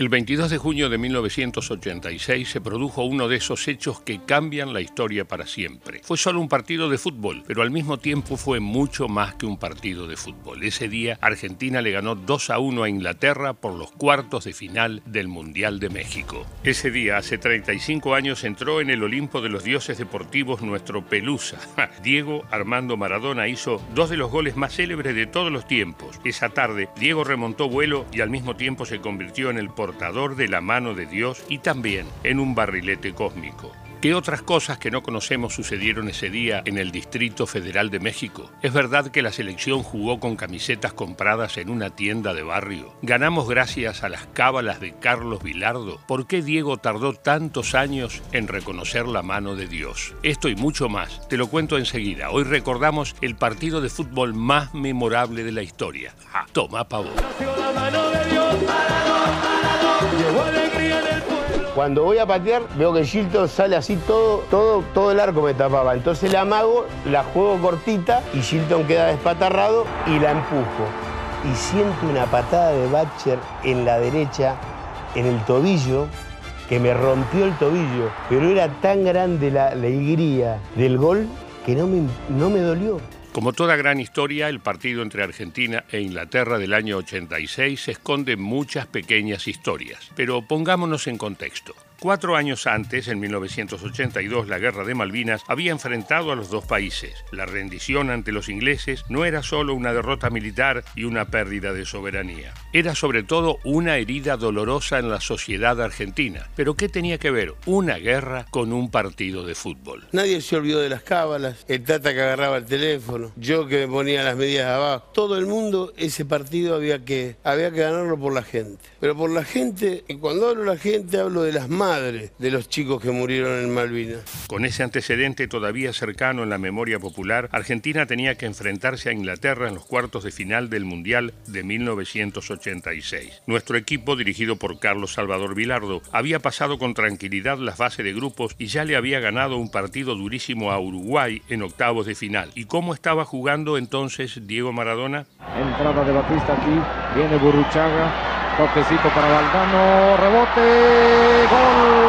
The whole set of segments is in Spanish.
El 22 de junio de 1986 se produjo uno de esos hechos que cambian la historia para siempre. Fue solo un partido de fútbol, pero al mismo tiempo fue mucho más que un partido de fútbol. Ese día Argentina le ganó 2 a 1 a Inglaterra por los cuartos de final del Mundial de México. Ese día, hace 35 años, entró en el Olimpo de los dioses deportivos nuestro Pelusa. Diego Armando Maradona hizo dos de los goles más célebres de todos los tiempos. Esa tarde, Diego remontó vuelo y al mismo tiempo se convirtió en el por de la mano de Dios y también en un barrilete cósmico. ¿Qué otras cosas que no conocemos sucedieron ese día en el Distrito Federal de México? ¿Es verdad que la selección jugó con camisetas compradas en una tienda de barrio? ¿Ganamos gracias a las cábalas de Carlos Vilardo? ¿Por qué Diego tardó tantos años en reconocer la mano de Dios? Esto y mucho más, te lo cuento enseguida. Hoy recordamos el partido de fútbol más memorable de la historia. toma pavo. Cuando voy a patear, veo que Gilton sale así todo, todo, todo el arco me tapaba. Entonces la amago, la juego cortita y Gilton queda despatarrado y la empujo. Y siento una patada de Batcher en la derecha, en el tobillo, que me rompió el tobillo. Pero era tan grande la alegría del gol que no me, no me dolió. Como toda gran historia, el partido entre Argentina e Inglaterra del año 86 esconde muchas pequeñas historias, pero pongámonos en contexto. Cuatro años antes, en 1982, la Guerra de Malvinas había enfrentado a los dos países. La rendición ante los ingleses no era solo una derrota militar y una pérdida de soberanía. Era sobre todo una herida dolorosa en la sociedad argentina. Pero ¿qué tenía que ver una guerra con un partido de fútbol? Nadie se olvidó de las cábalas, el tata que agarraba el teléfono, yo que me ponía las medidas abajo. Todo el mundo, ese partido había que, había que ganarlo por la gente. Pero por la gente, cuando hablo de la gente hablo de las manos de los chicos que murieron en Malvinas. Con ese antecedente todavía cercano en la memoria popular, Argentina tenía que enfrentarse a Inglaterra en los cuartos de final del Mundial de 1986. Nuestro equipo, dirigido por Carlos Salvador Vilardo, había pasado con tranquilidad las bases de grupos y ya le había ganado un partido durísimo a Uruguay en octavos de final. ¿Y cómo estaba jugando entonces Diego Maradona? Entrada de Batista aquí, viene Burruchaga, Toquecito para Valdano, rebote, gol.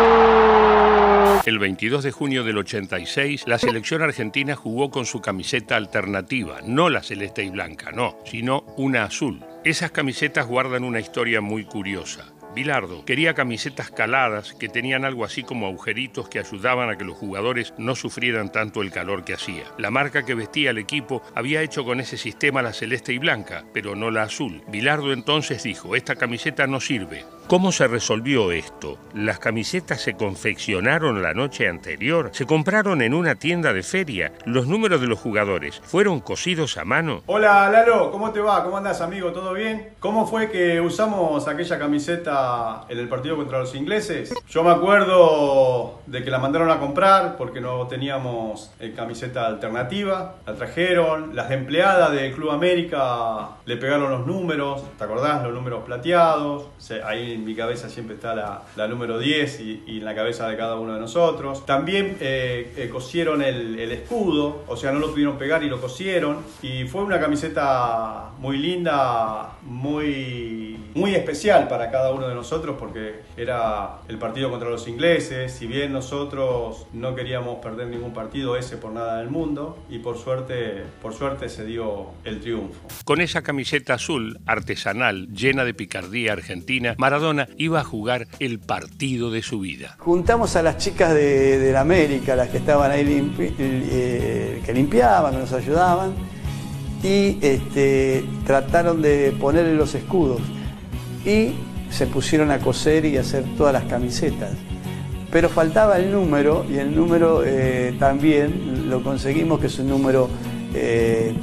El 22 de junio del 86, la selección argentina jugó con su camiseta alternativa, no la celeste y blanca, no, sino una azul. Esas camisetas guardan una historia muy curiosa. Bilardo quería camisetas caladas que tenían algo así como agujeritos que ayudaban a que los jugadores no sufrieran tanto el calor que hacía. La marca que vestía el equipo había hecho con ese sistema la celeste y blanca, pero no la azul. Bilardo entonces dijo, esta camiseta no sirve, ¿Cómo se resolvió esto? ¿Las camisetas se confeccionaron la noche anterior? ¿Se compraron en una tienda de feria? ¿Los números de los jugadores fueron cosidos a mano? Hola Lalo, ¿cómo te va? ¿Cómo andas amigo? ¿Todo bien? ¿Cómo fue que usamos aquella camiseta en el partido contra los ingleses? Yo me acuerdo de que la mandaron a comprar porque no teníamos eh, camiseta alternativa. La trajeron, las empleadas del Club América le pegaron los números, ¿te acordás? Los números plateados. Ahí en mi cabeza siempre está la, número 10 y, en la cabeza de cada uno de nosotros. También eh, eh, cosieron el, el, escudo, o sea, no lo pudieron pegar y lo cosieron. Y fue una camiseta muy linda, muy, muy especial para cada uno de nosotros porque era el partido contra los ingleses. Si bien nosotros no queríamos perder ningún partido ese por nada del mundo y por suerte, por suerte se dio el triunfo. Con esa camiseta azul artesanal llena de picardía argentina, Maradona iba a jugar el partido de su vida. Juntamos a las chicas de, la América, las que estaban ahí, eh, que limpiaban, que nos ayudaban, y este, trataron de ponerle los escudos. Y se pusieron a coser y a hacer todas las camisetas. Pero faltaba el número, y el número eh, también lo conseguimos, que es un número eh,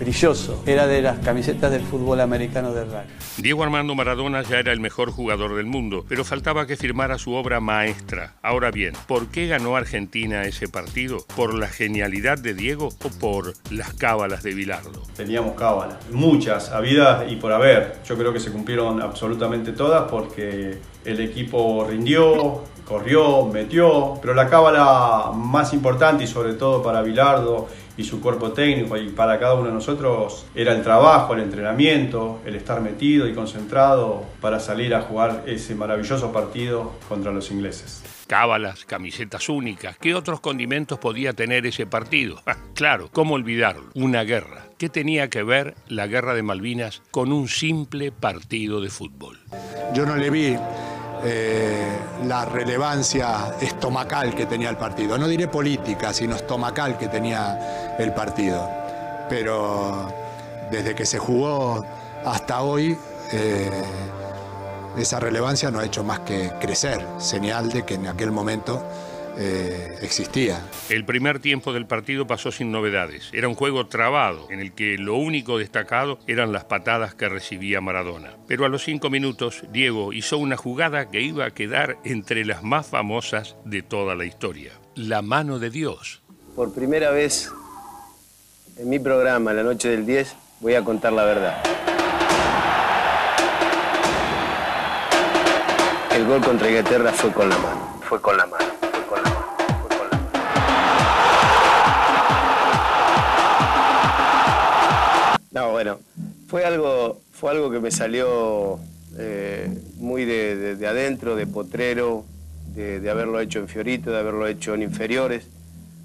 brilloso. Era de las camisetas del fútbol americano de rugby. Diego Armando Maradona ya era el mejor jugador del mundo, pero faltaba que firmara su obra maestra. Ahora bien, ¿por qué ganó Argentina ese partido? ¿Por la genialidad de Diego o por las cábalas de Bilardo? Teníamos cábalas, muchas, habidas y por haber. Yo creo que se cumplieron absolutamente todas porque el equipo rindió, corrió, metió, pero la cábala más importante y sobre todo para Bilardo y su cuerpo técnico y para cada uno de nosotros era el trabajo, el entrenamiento, el estar metido y concentrado para salir a jugar ese maravilloso partido contra los ingleses. Cábalas, camisetas únicas, ¿qué otros condimentos podía tener ese partido? Ah, claro, ¿cómo olvidarlo? Una guerra. ¿Qué tenía que ver la guerra de Malvinas con un simple partido de fútbol? Yo no le vi eh, la relevancia estomacal que tenía el partido. No diré política, sino estomacal que tenía el partido. Pero desde que se jugó hasta hoy, eh, esa relevancia no ha hecho más que crecer, señal de que en aquel momento eh, existía. El primer tiempo del partido pasó sin novedades. Era un juego trabado, en el que lo único destacado eran las patadas que recibía Maradona. Pero a los cinco minutos, Diego hizo una jugada que iba a quedar entre las más famosas de toda la historia. La mano de Dios. Por primera vez en mi programa, La Noche del 10, voy a contar la verdad. El gol contra Inglaterra fue con la mano. Fue con la mano. No, bueno, fue algo, fue algo que me salió eh, muy de, adentro, de potrero, de, haberlo hecho en Fiorito, de haberlo hecho en inferiores,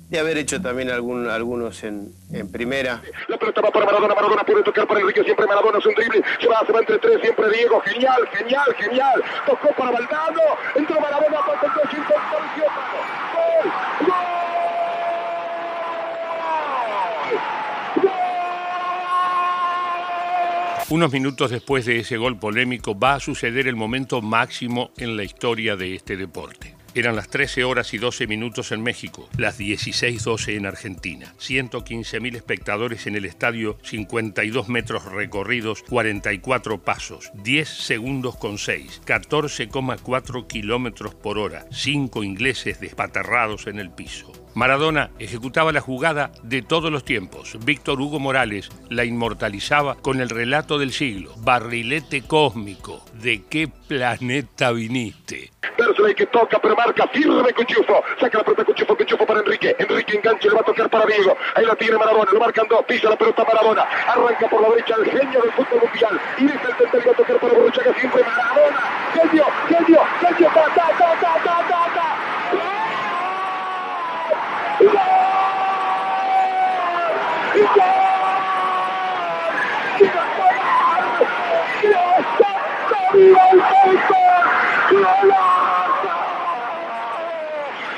de haber hecho también algún, algunos en, primera. La pelota va para Maradona, Maradona puede tocar para Enrique, siempre Maradona es un drible, se va, se va entre tres, siempre Diego, genial, genial, genial, tocó para Valdano, entró Maradona, para el ¡Gol! ¡Gol! Unos minutos después de ese gol polémico va a suceder el momento máximo en la historia de este deporte. Eran las 13 horas y 12 minutos en México, las 16.12 en Argentina. 115.000 espectadores en el estadio, 52 metros recorridos, 44 pasos, 10 segundos con 6, 14,4 kilómetros por hora, 5 ingleses despatarrados en el piso. Maradona ejecutaba la jugada de todos los tiempos. Víctor Hugo Morales la inmortalizaba con el relato del siglo. Barrilete cósmico. ¿De qué planeta viniste? Que toca, pero marca firme Cuchufo. Saca la pelota Cuchufo, Cuchufo para Enrique. Enrique engancha, le va a tocar para Diego. Ahí la tiene Maradona, lo marcan dos, pisa la pelota Maradona. Arranca por la derecha el genio del fútbol mundial. Y dice el tercero, va a tocar para Borruchaga, siempre Maradona. Genio, ta, ta, ta, ta, ta, ta, ta. en la corrida memorable, en la jugada de todos los tiempos, barrilete cósmico, ¿de qué planeta viniste? Para dejar el cabinete inglés, para que el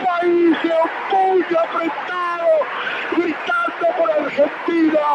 país se apretado, por Argentina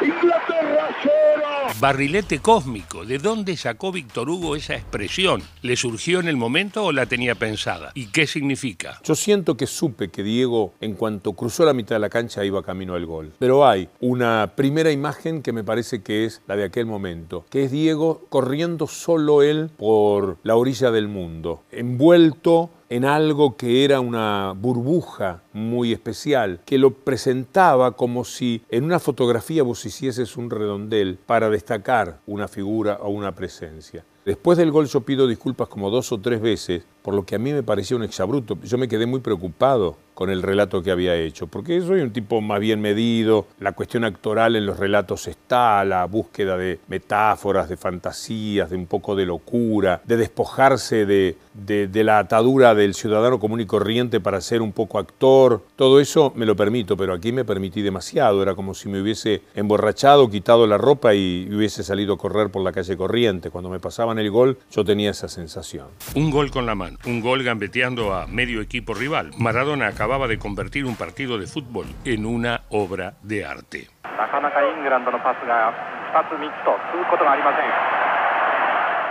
2, Inglaterra 0. Barrilete cósmico, ¿de dónde sacó Víctor Hugo esa expresión? ¿Le surgió en el momento o la tenía pensada? ¿Y qué significa? Yo siento que supe que Diego, en cuanto cruzó la mitad de la cancha, iba camino al gol. Pero hay una primera imagen que me parece que es la de aquel momento, que es Diego corriendo solo él por la orilla del mundo, envuelto en algo que era una burbuja muy especial, que lo presentaba como si en una fotografía vos hicieses un redondel para destacar una figura o una presencia. Después del gol yo pido disculpas como dos o tres veces, por lo que a mí me parecía un exabruto. Yo me quedé muy preocupado con el relato que había hecho, porque soy un tipo más bien medido, la cuestión actoral en los relatos está, la búsqueda de metáforas, de fantasías, de un poco de locura, de despojarse de, de, la atadura del ciudadano común y corriente para ser un poco actor, todo eso me lo permito, pero aquí me permití demasiado, era como si me hubiese emborrachado, quitado la ropa y hubiese salido a correr por la calle corriente. Cuando me pasaban el gol, yo tenía esa sensación. Un gol con la mano, un gol gambeteando a medio equipo rival. Maradona acababa de convertir un partido de fútbol en una obra de arte.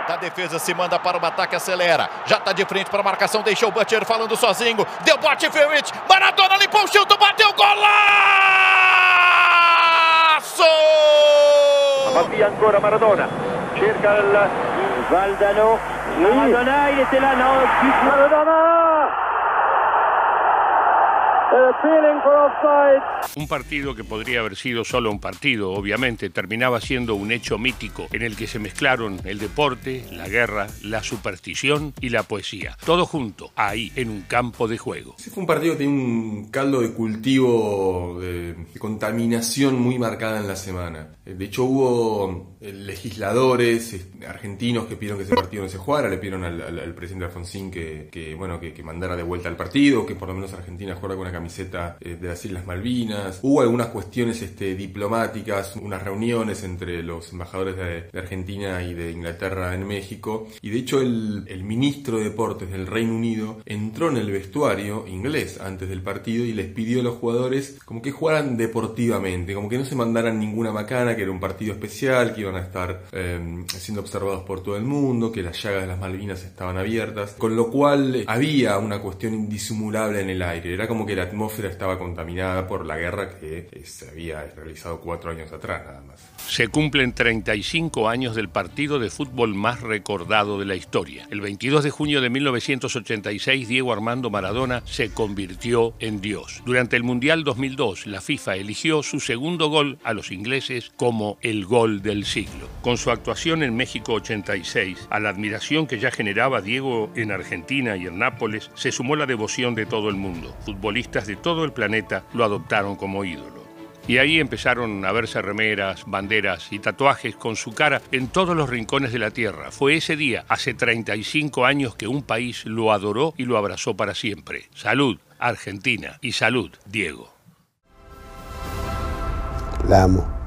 Da defesa se manda para o ataque, acelera. Já está de frente para a marcação, deixou o Butcher falando sozinho. Deu bote, Ferrit. Maradona limpou o chute, bateu golaço! Avanti ancora Maradona. cerca il Valdano, Maradona, il était là, non, Maradona Un partido que podría haber sido solo un partido, obviamente, terminaba siendo un hecho mítico en el que se mezclaron el deporte, la guerra, la superstición y la poesía. Todo junto, ahí, en un campo de juego. fue un partido que tenía un caldo de cultivo, de, contaminación muy marcada en la semana. De hecho, hubo eh, legisladores argentinos que pidieron que ese partido no se jugara, le pidieron al, presidente Alfonsín que, bueno, que, mandara de vuelta al partido, que por lo menos Argentina jugara con una camiseta eh, de las Islas Malvinas. Hubo algunas cuestiones este, diplomáticas, unas reuniones entre los embajadores de, Argentina y de Inglaterra en México. Y de hecho el, ministro de Deportes del Reino Unido entró en el vestuario inglés antes del partido y les pidió a los jugadores como que jugaran deportivamente, como que no se mandaran ninguna macana, que era un partido especial, que iban a estar eh, siendo observados por todo el mundo, que las llagas de las Malvinas estaban abiertas, con lo cual había una cuestión indisimulable en el aire. Era como que la atmósfera estaba contaminada por la guerra que eh, se había realizado cuatro años atrás nada más. Se cumplen 35 años del partido de fútbol más recordado de la historia. El 22 de junio de 1986, Diego Armando Maradona se convirtió en Dios. Durante el Mundial 2002, la FIFA eligió su segundo gol a los ingleses como el gol del siglo. Con su actuación en México 86, a la admiración que ya generaba Diego en Argentina y en Nápoles, se sumó la devoción de todo el mundo. Futbolistas de todo el planeta lo adoptaron como ídolo. Y ahí empezaron a verse remeras, banderas y tatuajes con su cara en todos los rincones de la tierra. Fue ese día, hace 35 años, que un país lo adoró y lo abrazó para siempre. Salud, Argentina, y salud, Diego. La amo.